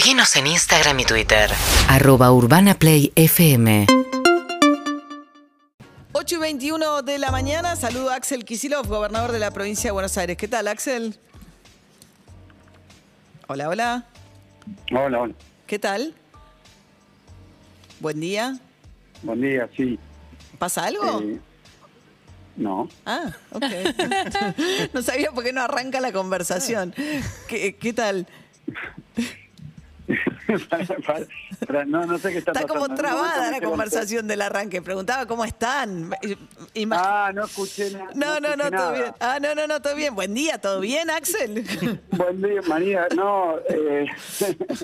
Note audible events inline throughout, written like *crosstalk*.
Seguinos en Instagram y Twitter. Arroba Urbana Play FM. 8 y 21 de la mañana, saludo a Axel Kisilov, gobernador de la provincia de Buenos Aires. ¿Qué tal, Axel? Hola, hola. Hola, hola. ¿Qué tal? Buen día. Buen día, sí. ¿Pasa algo? Eh, no. Ah, ok. *laughs* no sabía por qué no arranca la conversación. *laughs* ¿Qué, qué tal? Para- para- para- no, no sé qué está, Está como trabada No, la no conversación del arranque. Preguntaba cómo están. Imag- Ah, no escuché nada. no, no, no, escuché todo nada. bien. Ah, no, no, no, todo bien. Buen día, ¿todo bien, Axel? *laughs* Buen día, María. No, eh,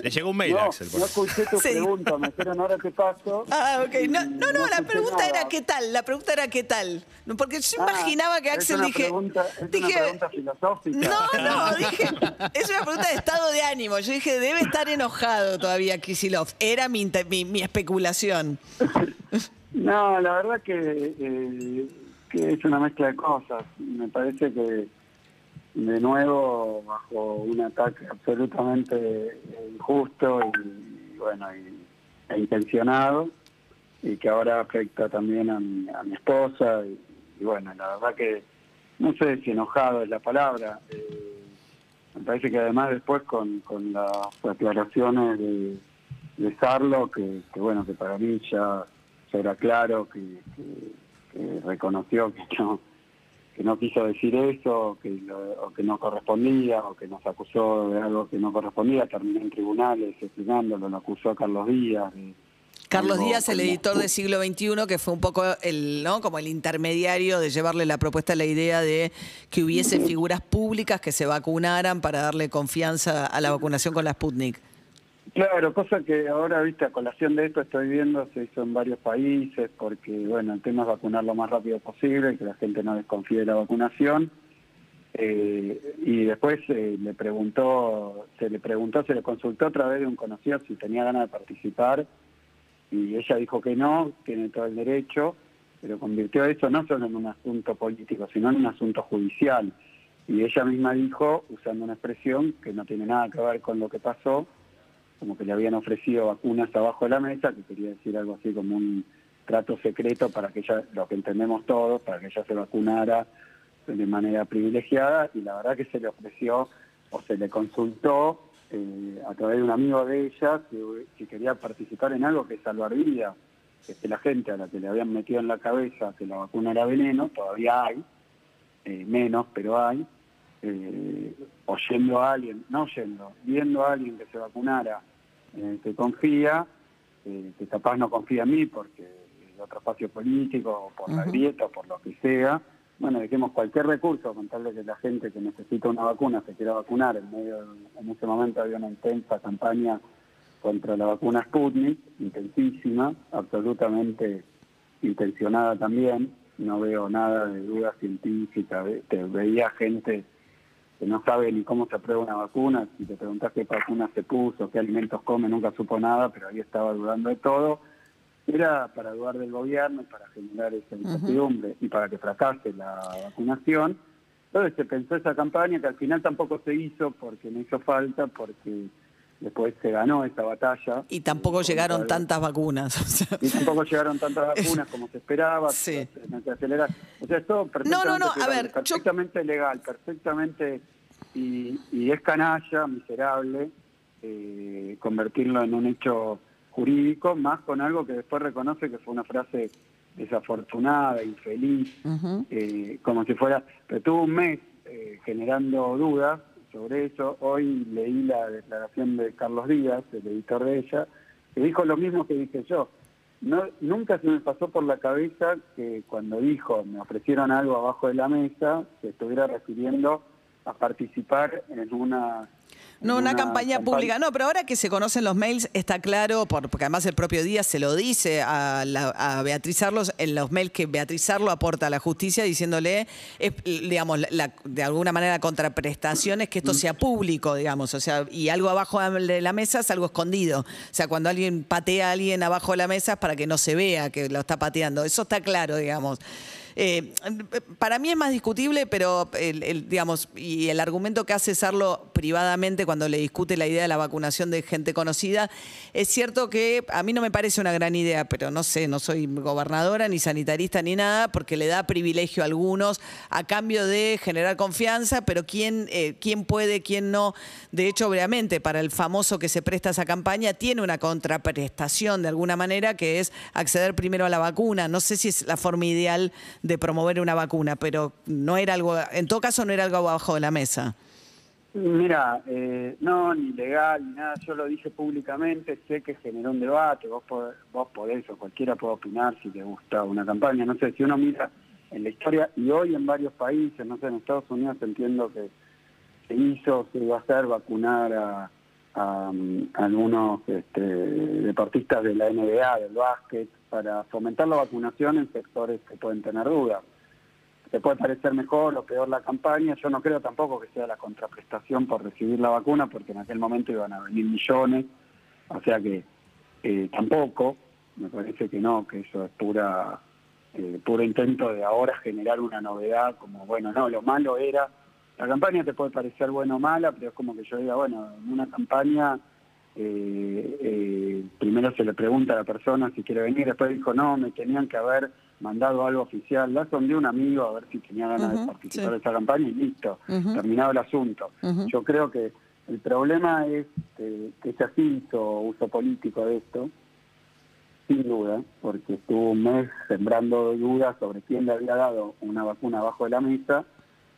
Le llegó un mail, no, Axel. por no escuché tu Sí. pregunta. Me dijeron ahora te paso. Ah, ok. No, no, no, la pregunta nada. era qué tal. La pregunta era qué tal. No, Porque yo Ah, imaginaba que es Axel una dije. pregunta- es dije. una pregunta filosófica. No, no, dije. Es una pregunta de estado de ánimo. Yo dije, debe estar enojado todavía Kisilov. Era mi, mi, mi especulación. *laughs* No, la verdad que, eh, que es una mezcla de cosas. Me parece que de nuevo bajo un ataque absolutamente injusto y bueno y- e intencionado y que ahora afecta también a mi, a mi esposa y, y bueno la verdad que no sé si enojado es la palabra eh, me parece que además después con, con las aclaraciones de, de Sarlo que, bueno que para mí ya, era claro que reconoció que no que no quiso decir eso, que lo- o que no correspondía, o que nos acusó de algo que no correspondía, terminó en tribunales explicándolo, lo acusó a Carlos Díaz. de Carlos Díaz, el como- editor de Siglo XXI, que fue un poco el, ¿no? Como el intermediario de llevarle la propuesta, la idea de que hubiese figuras públicas que se vacunaran para darle confianza a la vacunación con la Sputnik. Claro, cosa que ahora, viste, a colación de esto estoy viendo, se hizo en varios países, porque, bueno, el tema es vacunar lo más rápido posible, que la gente no desconfíe de la vacunación. Eh, y después eh, le preguntó, se le preguntó, se le consultó a través de un conocido si tenía ganas de participar, y ella dijo que no, tiene todo el derecho, pero convirtió eso no solo en un asunto político, sino en un asunto judicial. Y ella misma dijo, usando una expresión que no tiene nada que ver con lo que pasó, como que le habían ofrecido vacunas abajo de la mesa, que quería decir algo así como un trato secreto para que ella, lo que entendemos todos, para que ella se vacunara de manera privilegiada, y la verdad que se le ofreció o se le consultó eh, a través de un amigo de ella que, que quería participar en algo que es salvar vidas, que es que la gente a la que le habían metido en la cabeza que la vacuna era veneno, todavía hay, eh, menos, pero hay, eh, oyendo a alguien, no oyendo, viendo a alguien que se vacunara, eh, que confía, que capaz no confía en mí porque otro espacio político, o por la grieta, o por lo que sea, bueno, dejemos cualquier recurso con tal de que la gente que necesita una vacuna se quiera vacunar. En ese momento había una intensa campaña contra la vacuna Sputnik, intensísima, absolutamente intencionada también. No veo nada de duda científica. Veía gente que no sabe ni cómo se aprueba una vacuna. Si te preguntás qué vacuna se puso, qué alimentos come, nunca supo nada, pero ahí estaba dudando de todo. Era para dudar del gobierno y para generar esa incertidumbre y para que fracase la vacunación. Entonces se pensó esa campaña que al final tampoco se hizo porque no hizo falta, porque después se ganó esa batalla. Y tampoco llegaron tantas vacunas. o sea. y tampoco llegaron tantas *laughs* vacunas como se esperaba. Sí. se- acelerar. O sea, es todo perfectamente, No, no, no, a legal, ver, yo- perfectamente legal, perfectamente. Y, y es canalla, miserable, eh, convertirlo en un hecho jurídico, más con algo que después reconoce que fue una frase desafortunada, infeliz, eh, como si fuera, pero tuvo un mes eh, generando dudas sobre eso. Hoy leí la declaración de Carlos Díaz, el editor de ella, que dijo lo mismo que dije yo. No, nunca se me pasó por la cabeza que cuando dijo me ofrecieron algo abajo de la mesa, se estuviera refiriendo a participar en una... No, una campaña pública. No, pero ahora que se conocen los mails, está claro, por- porque además el propio Díaz se lo dice a, la- a Beatriz Arlos en los mails que Beatriz Arlo aporta a la justicia diciéndole, es, digamos, la- la- de alguna manera la contraprestación es que esto sea público, digamos, o sea, y algo abajo de la mesa es algo escondido. O sea, cuando alguien patea a alguien abajo de la mesa es para que no se vea que lo está pateando. Eso está claro, digamos. Eh, para mí es más discutible, pero el, digamos, y el argumento que hace Sarlo privadamente cuando le discute la idea de la vacunación de gente conocida, es cierto que a mí no me parece una gran idea, pero no sé, no soy gobernadora ni sanitarista ni nada, porque le da privilegio a algunos a cambio de generar confianza, pero quién, eh, quién puede, quién no. De hecho, obviamente, para el famoso que se presta esa campaña, tiene una contraprestación de alguna manera, que es acceder primero a la vacuna. No sé si es la forma ideal de promover una vacuna, pero no era algo, en todo caso no era algo abajo de la mesa. Mira, eh, no, ni legal, ni nada, yo lo dije públicamente, sé que generó un debate, vos podés, vos podés o cualquiera puede opinar si te gusta una campaña, no sé, si uno mira en la historia y hoy en varios países, no sé, en Estados Unidos entiendo que se hizo, se iba a hacer vacunar a, um, algunos este, deportistas de la NBA, del básquet, para fomentar la vacunación en sectores que pueden tener dudas. Te puede parecer mejor o peor la campaña, yo no creo tampoco que sea la contraprestación por recibir la vacuna, porque en aquel momento iban a venir millones, o sea que eh, tampoco, me parece que no, que eso es pura eh, puro intento de ahora generar una novedad, como bueno, no, lo malo era, la campaña te puede parecer buena o mala, pero es como que yo diga, bueno, en una campaña eh, eh, primero se le pregunta a la persona si quiere venir, después dijo, no, me tenían que haber mandado algo oficial, la sondé un amigo a ver si tenía ganas de participar de esa campaña y listo, terminado el asunto. Yo creo que el problema es que, que se hizo uso político de esto, sin duda, porque estuvo un mes sembrando dudas sobre quién le había dado una vacuna abajo de la mesa,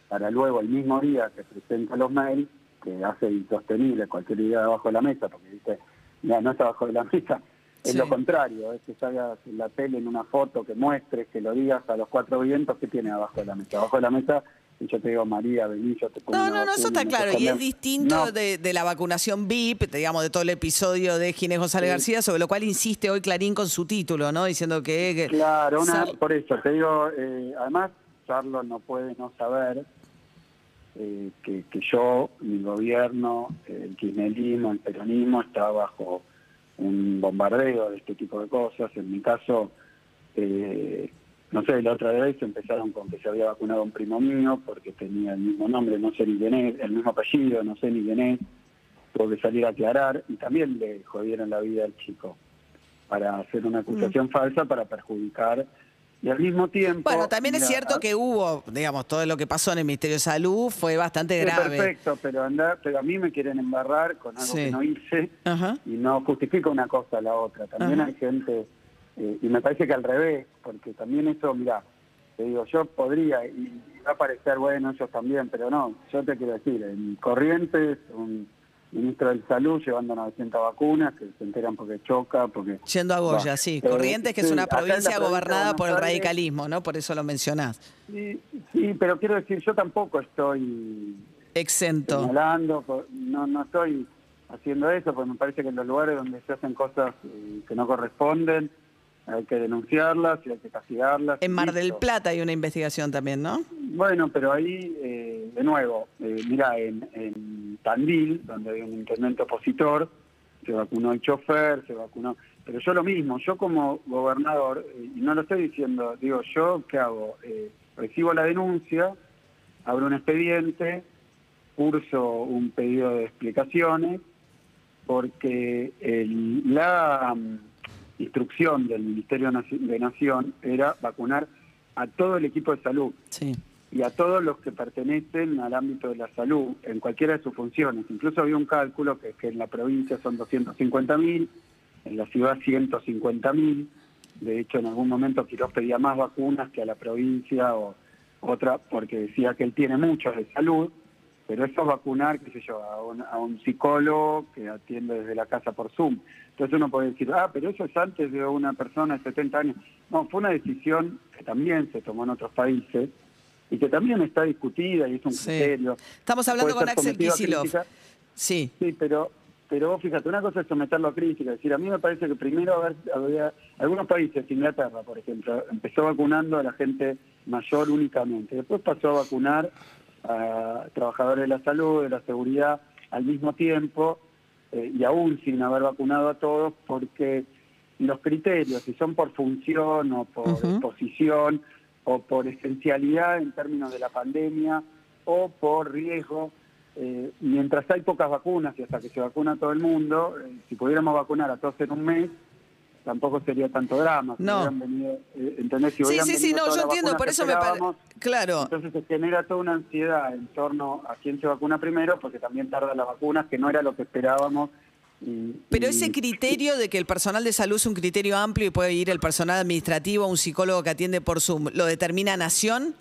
para luego el mismo día que presenta los mails, que hace insostenible cualquier idea abajo de la mesa, porque dice, mira, no está abajo de la mesa, es lo contrario, es que salgas en la tele en una foto, que muestres, que lo digas a los cuatro vientos, que tiene abajo de la mesa? Abajo de la mesa y yo te digo, María, vení, yo te pongo No, no, no, eso está claro. Y es distinto de, de, la vacunación VIP, digamos, de todo el episodio de Ginés González García, sobre lo cual insiste hoy Clarín con su título, ¿no? Diciendo que... claro, una, por eso, te digo, eh, además, Carlos no puede no saber eh, que, que, yo, mi gobierno, el kirchnerismo, el peronismo, está bajo un bombardeo de este tipo de cosas. En mi caso... Eh, no sé, la otra vez empezaron con que se había vacunado un primo mío porque tenía el mismo nombre, no sé ni quién es, el mismo apellido, no sé ni quién es, tuvo que salir a aclarar y también le jodieron la vida al chico para hacer una acusación mm. falsa para perjudicar y al mismo tiempo... Bueno, también es cierto que hubo, digamos, todo lo que pasó en el Ministerio de Salud fue bastante grave. Perfecto, pero, anda, pero a mí me quieren embarrar con algo que no hice y no justifica una cosa a la otra. También hay gente eh, y me parece que al revés, porque también eso, mira, te digo, yo podría, y va a parecer bueno, ellos también, pero no, yo te quiero decir, en Corrientes, un ministro de Salud llevando 900 vacunas que se enteran porque choca, porque... Yendo a Goya, sí. Eh, Corrientes, que es una provincia gobernada por el radicalismo, ¿no? Por eso lo mencionás. Sí, sí, pero quiero decir, yo tampoco estoy... Exento. Señalando, no, no estoy haciendo eso, porque me parece que en los lugares donde se hacen cosas eh, que no corresponden, hay que denunciarlas y hay que castigarlas. En Mar del Plata hay una investigación también, ¿no? Bueno, pero ahí, eh, de nuevo, eh, mira, en, Tandil, donde hay un intendente opositor, se vacunó el chofer, se vacunó... Pero yo lo mismo, yo como gobernador, eh, y no lo estoy diciendo, digo, yo, ¿qué hago? recibo la denuncia, abro un expediente, curso un pedido de explicaciones, porque el, la instrucción del Ministerio de Nación era vacunar a todo el equipo de salud y a todos los que pertenecen al ámbito de la salud en cualquiera de sus funciones. Incluso había un cálculo que, que en la provincia son 250.000, en la ciudad 150.000. De hecho, en algún momento Quiroz pedía más vacunas que a la provincia o otra, porque decía que él tiene muchos de salud, pero eso es vacunar, qué sé yo, a un, a un psicólogo que atiende desde la casa por Zoom. Entonces uno puede decir, ah, pero eso es antes de una persona de 70 años. No, fue una decisión que también se tomó en otros países y que también está discutida y es un criterio. Estamos hablando con Axel Kisilov. Sí. Sí, pero, pero fíjate, una cosa es someterlo a crítica. Es decir, a mí me parece que primero había, algunos países, Inglaterra, por ejemplo, empezó vacunando a la gente mayor únicamente. Después pasó a vacunar a trabajadores de la salud, de la seguridad, al mismo tiempo eh, y aún sin haber vacunado a todos, porque los criterios, si son por función o por posición, o por esencialidad en términos de la pandemia o por riesgo. Eh, mientras hay pocas vacunas y hasta que se vacuna todo el mundo, eh, si pudiéramos vacunar a todos en un mes, tampoco sería tanto drama. Si No. hubieran venido, eh, ¿entendés? Si Sí, sí, sí, no, yo entiendo, por eso me parece... Claro. entonces se genera toda una ansiedad en torno a quién se vacuna primero, porque también tardan las vacunas, que no era lo que esperábamos. Pero ese criterio de que el personal de salud es un criterio amplio y puede ir el personal administrativo, un psicólogo que atiende por Zoom, ¿lo determina Nación?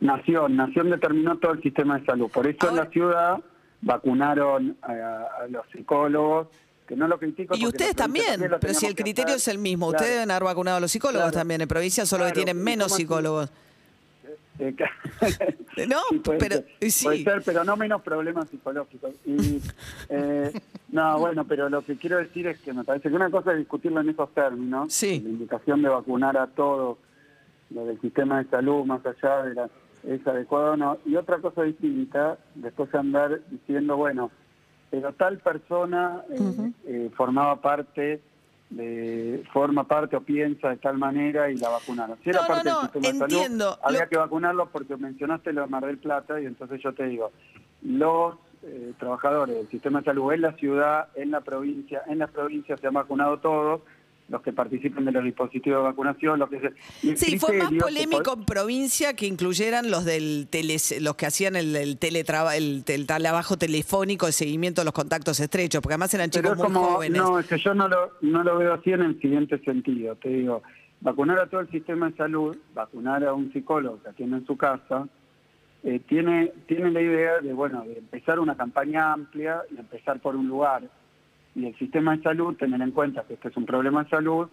Nación, Nación determinó todo el sistema de salud. Por eso Ahora- en la ciudad vacunaron a, a los psicólogos, que no lo critico. Y ustedes también, pero si el criterio es el mismo, Claro. ustedes deben haber vacunado a los psicólogos Claro. también, en provincia solo que tienen ¿y menos psicólogos. Eh, ca- *laughs* No, *laughs* Sí, puede pero- ser, sí. puede ser, pero no menos problemas psicológicos. Y, *laughs* eh, no, bueno, pero lo que quiero decir es que me parece que una cosa es discutirlo en esos términos, Sí. la indicación de vacunar a todos, lo del sistema de salud, más allá de la es adecuado o no, y otra cosa distinta, después andar diciendo, bueno, pero tal persona eh, eh, formaba parte de forma parte o piensa de tal manera y la vacunaron. Si era No, no, parte no, del sistema de entiendo. salud, había Lo- que vacunarlos porque mencionaste lo de Mar del Plata y entonces yo te digo, los eh, trabajadores del sistema de salud en la ciudad, en la provincia, en las provincias se han vacunado todos, los que participen de los dispositivos de vacunación, los que se... el Sí, fue más polémico en provincia que incluyeran los del tele, los que hacían el, el teletraba, el, tel- trabajo telefónico de seguimiento de los contactos estrechos, porque además eran chicos muy como, jóvenes. no, es que yo no lo, no lo veo así en el siguiente sentido. Te digo, vacunar a todo el sistema de salud, vacunar a un psicólogo que atiende en su casa, eh, tiene, tiene la idea de, bueno, de empezar una campaña amplia y empezar por un lugar. Y el sistema de salud, tener en cuenta que este es un problema de salud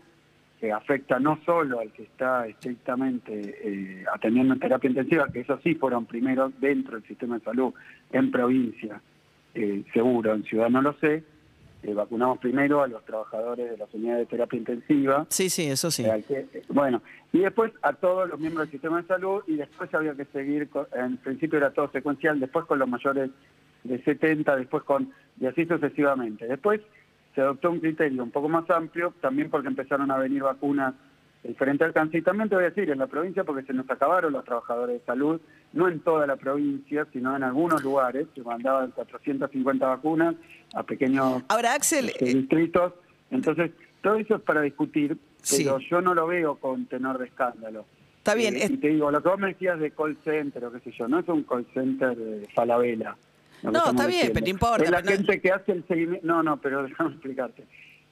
que afecta no solo al que está estrictamente eh, atendiendo en terapia intensiva, que esos sí fueron primero dentro del sistema de salud, en provincia, eh, seguro, en ciudad no lo sé, eh, vacunamos primero a los trabajadores de las unidades de terapia intensiva, Sí, sí, eso sí. eh, que- eh, bueno, y después a todos los miembros del sistema de salud y después había que seguir, con- en principio era todo secuencial, después con los mayores de 70, después con, y así sucesivamente. Después se adoptó un criterio un poco más amplio, también porque empezaron a venir vacunas de diferente alcance, y también te voy a decir, en la provincia porque se nos acabaron los trabajadores de salud, no en toda la provincia, sino en algunos lugares, se mandaban 450 vacunas a pequeños Ahora, Axel, este, eh, distritos. Entonces, todo eso es para discutir, Sí. pero yo no lo veo con tenor de escándalo. Está bien, Eh, es- y te digo, lo que vos me decías de call center o qué sé yo, no es un call center de Falabella. No, está bien, pero no importa, Es la no- gente que hace el seguimiento. No, no, pero *laughs* déjame explicarte.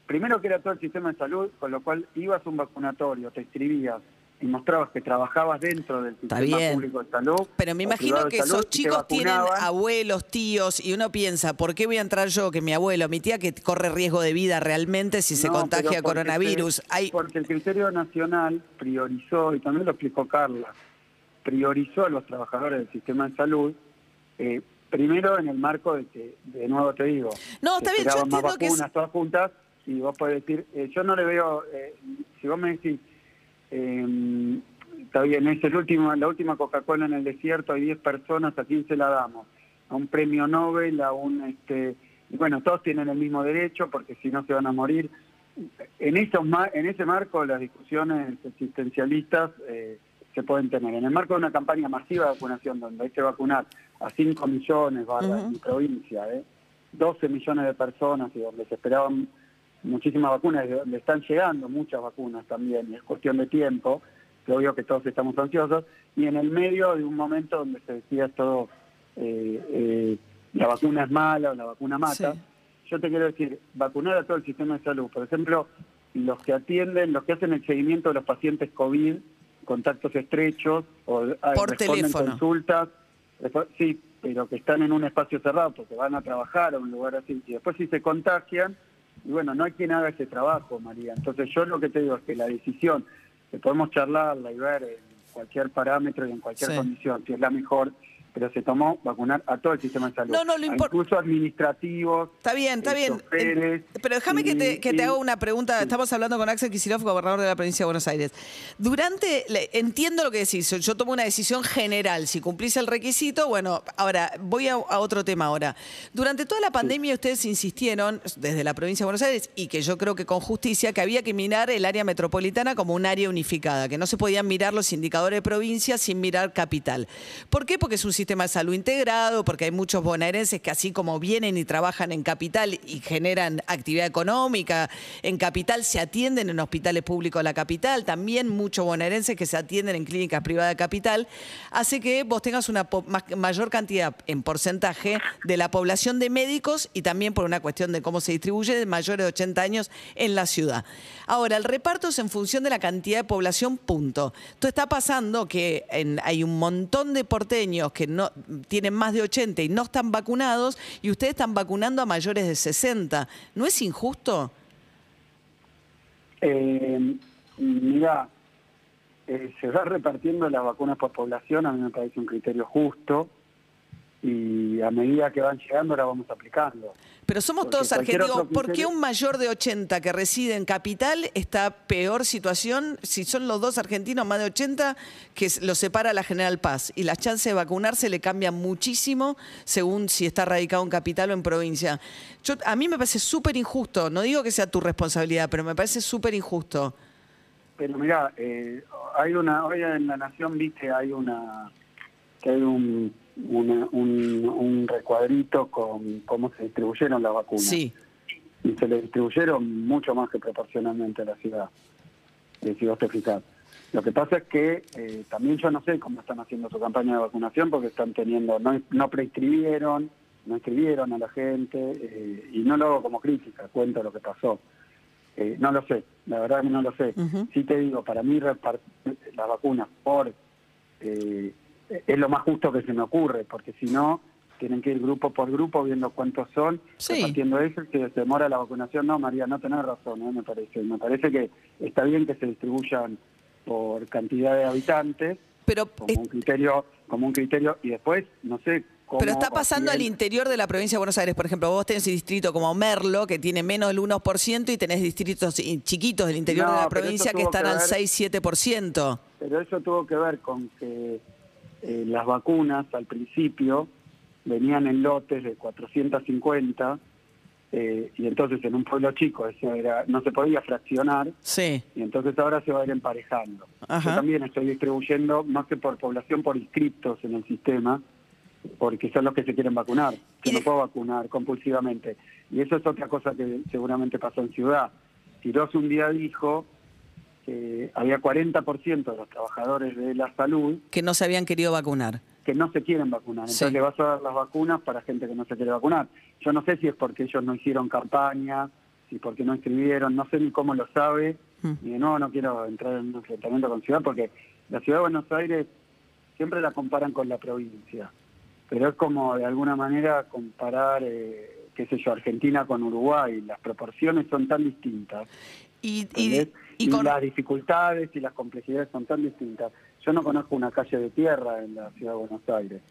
Primero que era todo el sistema de salud, con lo cual ibas a un vacunatorio, te inscribías y mostrabas que trabajabas dentro del Está sistema bien. público de salud. Pero me imagino que salud, esos chicos tienen abuelos, tíos, y uno piensa, ¿por qué voy a entrar yo, que mi abuelo, mi tía, que corre riesgo de vida realmente si se contagia porque coronavirus? Hay, Porque el criterio nacional priorizó, y también lo explicó Carla, priorizó a los trabajadores del sistema de salud, eh, primero en el marco de que, de nuevo te digo, No, está bien, yo más entiendo que es- vacunas todas juntas, y vos podés decir, eh, yo no le veo, eh, si vos me decís, eh, está bien, es el último, la última Coca-Cola en el desierto, hay 10 personas, ¿a quién se la damos? A un premio Nobel, a un, este, bueno, todos tienen el mismo derecho, porque si no se van a morir. En, esos, en ese marco las discusiones existencialistas eh, se pueden tener. En el marco de una campaña masiva de vacunación, donde hay que vacunar a 5 millones, barra, en mi provincia, eh, 12 millones de personas, y donde se esperaban muchísimas vacunas, donde están llegando muchas vacunas también, y es cuestión de tiempo, que obvio que todos estamos ansiosos, y en el medio de un momento donde se decía todo, eh, eh, la vacuna es mala o la vacuna mata, Sí. yo te quiero decir, vacunar a todo el sistema de salud. Por ejemplo, los que atienden, los que hacen el seguimiento de los pacientes COVID, contactos estrechos, o ah, Por responden teléfono. consultas, después- sí, pero que están en un espacio cerrado porque van a trabajar a un lugar así. Y después si se contagian, y bueno, no hay quien haga ese trabajo, María. Entonces yo lo que te digo es que la decisión, que podemos charlarla y ver en cualquier parámetro y en cualquier Sí. condición, si es la mejor, pero se tomó vacunar a todo el sistema de salud. No, no, lo a impor- Incluso administrativos. Está bien, está bien. Eh, Pero déjame que te, y- que te haga una pregunta. Estamos hablando con Axel Kicillof, gobernador de la provincia de Buenos Aires. Durante, entiendo lo que decís, yo tomo una decisión general. Si cumplís el requisito, bueno, ahora voy a, a otro tema ahora. Durante toda la pandemia ustedes insistieron, desde la provincia de Buenos Aires, y que yo creo que con justicia, que había que mirar el área metropolitana como un área unificada, que no se podían mirar los indicadores de provincia sin mirar capital. ¿Por qué? Porque es un sistema de salud integrado, porque hay muchos bonaerenses que así como vienen y trabajan en capital y generan actividad económica, en capital se atienden en hospitales públicos de la capital, también muchos bonaerenses que se atienden en clínicas privadas de capital, hace que vos tengas una mayor cantidad en porcentaje de la población de médicos y también por una cuestión de cómo se distribuye de mayores de 80 años en la ciudad. Ahora, el reparto es en función de la cantidad de población, punto. Esto está pasando que hay un montón de porteños que no tienen más de 80 y no están vacunados y ustedes están vacunando a mayores de 60. ¿No es injusto? Eh, mira, eh, se va repartiendo las vacunas por población, a mí me parece un criterio justo y a medida que van llegando las vamos aplicando. Pero somos Porque todos argentinos. ¿Por qué un mayor de 80 que reside en capital está peor situación si son los dos argentinos más de 80 que los separa la General Paz? Y las chances de vacunarse le cambian muchísimo según si está radicado en capital o en provincia. Yo, a mí me parece súper injusto. No digo que sea tu responsabilidad, pero me parece súper injusto. Pero mira, eh, hay una, hoy en La Nación, viste, hay una, que hay un, una- un, un recuadrito con cómo se distribuyeron las vacunas. Sí. Y se le distribuyeron mucho más que proporcionalmente a la ciudad, si vos te fijas. Lo que pasa es que eh, también yo no sé cómo están haciendo su campaña de vacunación porque están teniendo, no, no preinscribieron, no inscribieron a la gente eh, y no lo hago como crítica, cuento lo que pasó. Eh, no lo sé, la verdad que no lo sé. Ujú. Sí te digo, para mí repart- las vacunas por eh, es lo más justo que se me ocurre, porque si no tienen que ir grupo por grupo viendo cuántos son, Sí. repartiendo eso, si se demora la vacunación, no María, no tenés razón, ¿eh? me parece. Me parece que está bien que se distribuyan por cantidad de habitantes, Pero, como es- un criterio, como un criterio, y después, no sé pero está pasando al interior de la provincia de Buenos Aires. Por ejemplo, vos tenés distrito como Merlo, que tiene menos del 1%, y tenés distritos chiquitos del interior No, de la provincia que están que al ver- 6-7%. Pero eso tuvo que ver con que eh, las vacunas al principio venían en lotes de 450 eh, y entonces en un pueblo chico eso era no se podía fraccionar Sí. y entonces ahora se va a ir emparejando. Ajá. Yo también estoy distribuyendo más que por población, por inscriptos en el sistema, porque son los que se quieren vacunar. Yo no puedo vacunar compulsivamente. Y eso es otra cosa que seguramente pasó en Ciudad. Tirós un día dijo que había 40% de los trabajadores de la salud Que no se habían querido vacunar. que no se quieren vacunar. Entonces Sí. le vas a dar las vacunas para gente que no se quiere vacunar. Yo no sé si es porque ellos no hicieron campaña, si porque no escribieron, no sé ni cómo lo sabe. Mm. Y de nuevo no quiero entrar en un enfrentamiento con Ciudad porque la Ciudad de Buenos Aires siempre la comparan con la provincia. Pero es como de alguna manera comparar, eh, qué sé yo, Argentina con Uruguay. Las proporciones son tan distintas. Y, y. y y con- las dificultades y las complejidades son tan distintas. Yo no conozco una calle de tierra en la ciudad de Buenos Aires.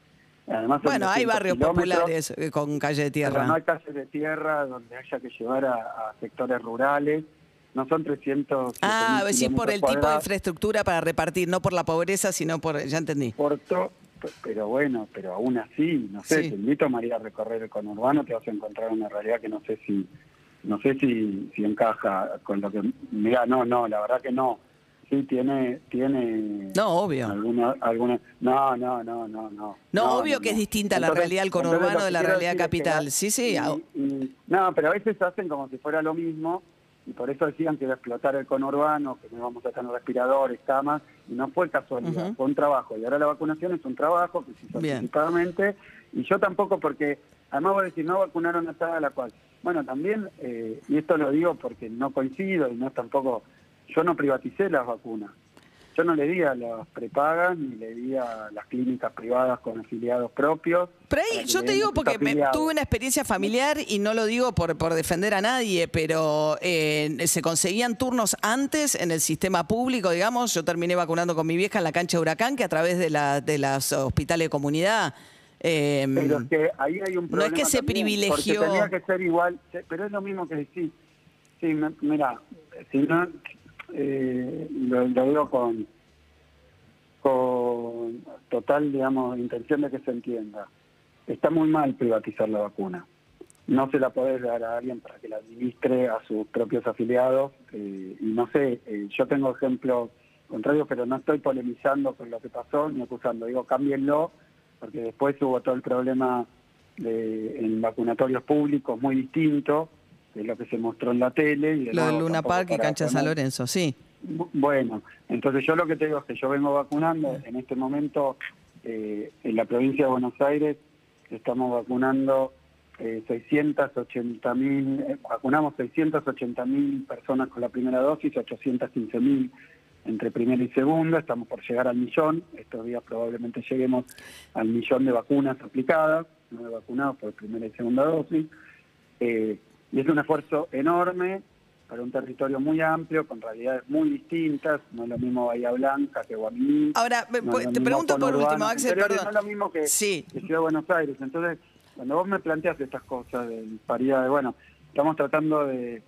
Además, bueno, hay 200 barrios populares eh, con calle de tierra. no hay calles de tierra donde haya que llevar a, a sectores rurales. No son 300. Ah, 7.000 sí, por el tipo de infraestructura para repartir, no por la pobreza, sino por. Ya entendí. por to- pero bueno, pero aún así, no sé, Sí. te invito María a recorrer el conurbano, te vas a encontrar una realidad que no sé si no sé si, si encaja con lo que mira, no, no, la verdad que no. Sí tiene tiene No, obvio. alguna alguna no, no, no, no, no. No, obvio que es distinta la realidad del conurbano de la realidad capital. Sí, sí, y- y- no, pero a veces hacen como si fuera lo mismo y por eso decían que iba a explotar el conurbano, que no íbamos a tener respiradores, camas, y no fue casualidad, Ujú. fue un trabajo. Y ahora la vacunación es un trabajo que se hizo Bien. anticipadamente, y yo tampoco porque, además voy a decir, no vacunaron a tal a la cual. Bueno, también, eh, y esto lo digo porque no coincido y no tampoco, yo no privaticé las vacunas. Yo no le di a las prepagas ni le di a las clínicas privadas con afiliados propios. Pero ahí yo te digo porque me- tuve una experiencia familiar y no lo digo por, por defender a nadie, pero eh, se conseguían turnos antes en el sistema público, digamos. Yo terminé vacunando con mi vieja en la cancha de Huracán, que a través de, la, de las hospitales de comunidad Eh, Pero es que ahí hay un no es problema. que se también, privilegió- Porque tenía que ser igual, pero es lo mismo que decir. Sí, me- mira, si no, eh, lo, lo digo con, con total, digamos, intención de que se entienda. Está muy mal privatizar la vacuna. No se la podés dar a alguien para que la administre a sus propios afiliados. eh, y no sé, eh, yo tengo ejemplos contrarios, pero no estoy polemizando con lo que pasó ni acusando. Digo, cámbienlo, porque después hubo todo el problema de, en vacunatorios públicos muy distinto de lo que se mostró en la tele. Y de lo del Luna Park y Cancha San Lorenzo, sí. Bu- Bueno, entonces yo lo que te digo es que yo vengo vacunando en este momento eh, en la provincia de Buenos Aires estamos vacunando eh, 680 mil, eh, vacunamos 680 mil personas con la primera dosis, 815 mil entre primera y segunda, estamos por llegar al millón, estos días probablemente lleguemos al millón de vacunas aplicadas, no de vacunados por primera y segunda dosis, eh, y es un esfuerzo enorme para un territorio muy amplio, con realidades muy distintas, no es lo mismo Bahía Blanca que Guaminí. Ahora, no pues, te pregunto por último, Axel, perdón. No es lo mismo que, Sí. que Ciudad de Buenos Aires. Entonces, cuando vos me planteas estas cosas de paridad, de, bueno, estamos tratando de,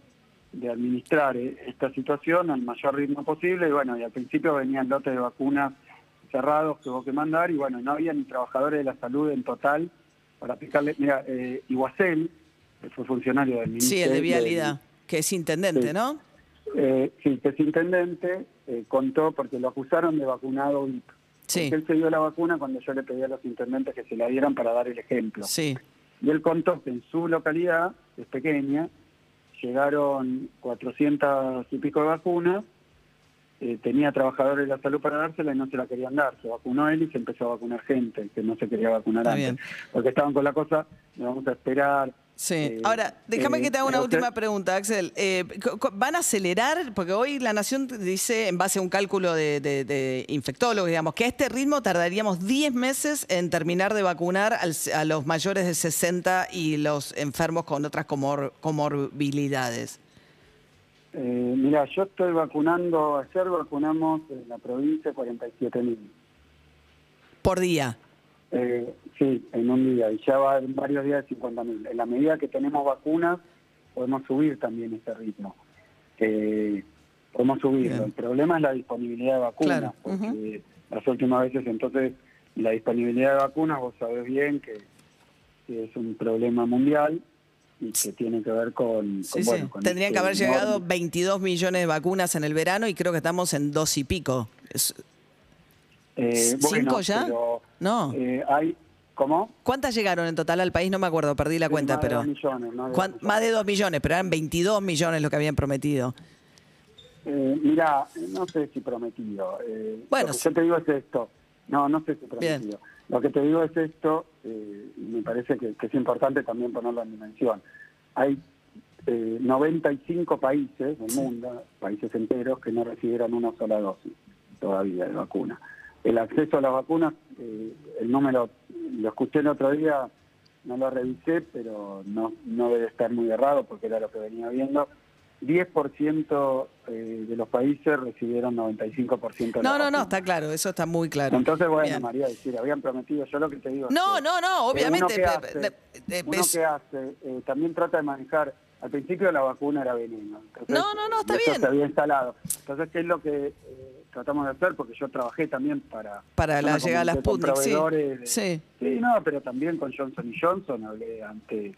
de administrar eh, esta situación al mayor ritmo posible, y bueno, y al principio venían lotes de vacunas cerrados que hubo que mandar, y bueno, no había ni trabajadores de la salud en total para aplicarle. Mira, eh, Iguacel, que fue funcionario del Sí, Ministerio. el de del- Vialidad, que es intendente, Sí. ¿no? eh, sí, que es intendente, eh, contó porque lo acusaron de vacunado VIP. Sí. Él se dio la vacuna cuando yo le pedí a los intendentes que se la dieran para dar el ejemplo. Sí. Y él contó que en su localidad, que es pequeña, llegaron 400 y pico de vacunas, eh, tenía trabajadores de la salud para dársela y no se la querían dar. Se vacunó él y se empezó a vacunar gente que no se quería vacunar Está antes. bien. Porque estaban con la cosa, vamos a esperar. Sí. Eh, Ahora, déjame eh, que te haga una entonces- última pregunta, Axel. Eh, ¿Van a acelerar? Porque hoy la Nación dice, en base a un cálculo de, de- de infectólogos, digamos, que a este ritmo tardaríamos 10 meses en terminar de vacunar al- a los mayores de 60 y los enfermos con otras comor- comorbilidades. Eh, mira, yo estoy vacunando, ayer vacunamos en la provincia 47 mil. Por día. Eh, sí, en un día, y ya va en varios días de 50 mil. En la medida que tenemos vacunas, podemos subir también ese ritmo. Eh, podemos subirlo. Bien. El problema es la disponibilidad de vacunas, Claro, porque las últimas veces entonces la disponibilidad de vacunas, vos sabés bien que, que es un problema mundial y que tiene que ver con... Sí, con, sí. bueno, con Tendrían que este haber llegado enorme- 22 millones de vacunas en el verano y creo que estamos en dos y pico. Es- Eh, ¿Cinco bueno, ya? pero, No. eh, hay, ¿Cómo? ¿Cuántas llegaron en total al país? No me acuerdo, perdí la Sí, cuenta, más de pero... dos millones, más de ¿Cuán- dos Más de 2 millones, pero eran 22 millones lo que habían prometido. Eh, mira, no sé si prometido. Eh, Bueno, lo que sí. yo te digo es esto. No, no sé si prometido. Bien. Lo que te digo es esto, eh, y me parece que, que es importante también ponerlo en dimensión. Hay eh, 95 países del mundo, países enteros, que no recibieron una sola dosis todavía de vacuna. El acceso a las vacunas, eh, el número, lo escuché el otro día, no lo revisé, pero no, no debe estar muy errado porque era lo que venía viendo. 10% eh, de los países recibieron 95% de la No, no, no, está claro, eso está muy claro. Entonces, bueno, Bien. María, decir, habían prometido, yo lo que te digo... es No, que, no, no, obviamente, Uno que hace, de- de- uno es- que hace, eh, también trata de manejar... Al principio la vacuna era veneno. entonces, No, no, no, está bien. se había instalado. Entonces, ¿qué es lo que eh, tratamos de hacer? Porque yo trabajé también para... Para la llegada a la comuniqué con Sputnik, sí. de- Sí. Sí, no, pero también con Johnson Johnson hablé ante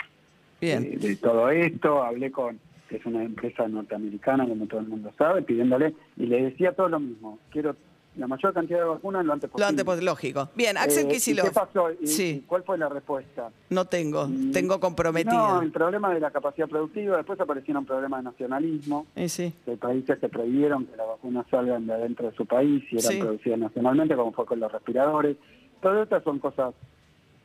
Bien. eh, de todo esto, hablé con, que es una empresa norteamericana, como todo el mundo sabe, pidiéndole, y le decía todo lo mismo, quiero la mayor cantidad de vacunas lo antes Lo posible. antes pues, lógico. Bien, Axel Eh, ¿y Kicillof. ¿Qué pasó? ¿Y, Sí. cuál fue la respuesta? No tengo, Mm, tengo comprometida. No, el problema de la capacidad productiva, después aparecieron problemas de nacionalismo, Eh, sí. hay países que prohibieron que las vacunas salgan de adentro de su país y eran Sí. producidas nacionalmente, como fue con los respiradores. Todas estas son cosas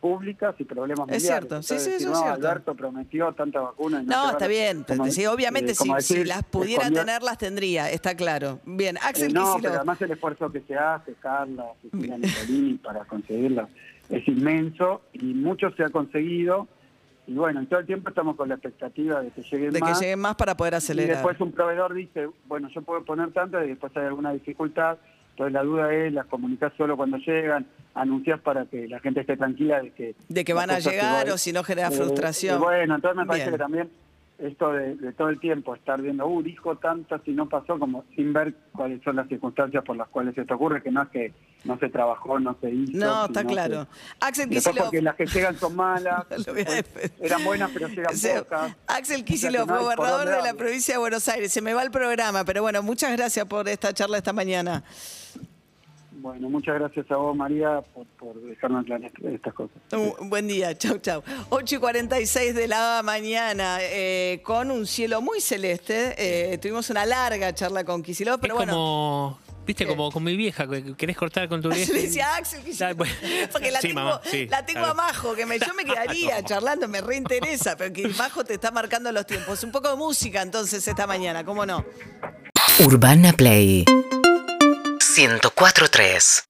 públicas y problemas Es mundiales. cierto, sí, Entonces, sí, eso es no, cierto. Alberto prometió tanta vacuna. y No, está van". bien. Como- sí, obviamente, eh, si, las pudiera escondió- tener, las tendría, está claro. Bien, Axel Eh, no, pero además el esfuerzo que se hace, Carla, Cristina Nicolini, para conseguirla es inmenso y mucho se ha conseguido. Y bueno, en todo el tiempo estamos con la expectativa de que lleguen de que más. lleguen más para poder y acelerar. después un proveedor dice, bueno, yo puedo poner tanto y después hay alguna dificultad. Entonces la duda es, las comunicás solo cuando llegan, anunciás para que la gente esté tranquila de que... De que van a llegar o si no genera Eh, frustración. y bueno, entonces me parece Bien. que también esto de, de todo el tiempo estar viendo, uh, dijo tantas y no pasó, como sin ver cuáles son las circunstancias por las cuales esto ocurre, que no es que no se trabajó, no se hizo. No, está claro. que- Axel Kicillof. porque las que llegan son malas, *laughs* Lo voy a defender. eran buenas pero llegan pocas. Axel Kicillof, no gobernador de la provincia de Buenos Aires. Se me va el programa, pero bueno, muchas gracias por esta charla esta mañana. Bueno, muchas gracias a vos, María, por, por dejarnos aclarar estas cosas. Un buen día, chau, chau. 8 y 46 de la mañana, eh, con un cielo muy celeste. Eh, tuvimos una larga charla con Kicillof, pero es bueno. como, viste, ¿Qué? como con mi vieja, que querés cortar con tu *laughs* vieja. Le decía Axel Ah, bueno. *laughs* porque la Sí, tengo, mamá, sí, la tengo claro. a Majo, que me, yo me *laughs* quedaría charlando, me reinteresa, pero que Majo te está marcando los tiempos. Un poco de música entonces esta mañana, ¿cómo no? Urbana Play 104.3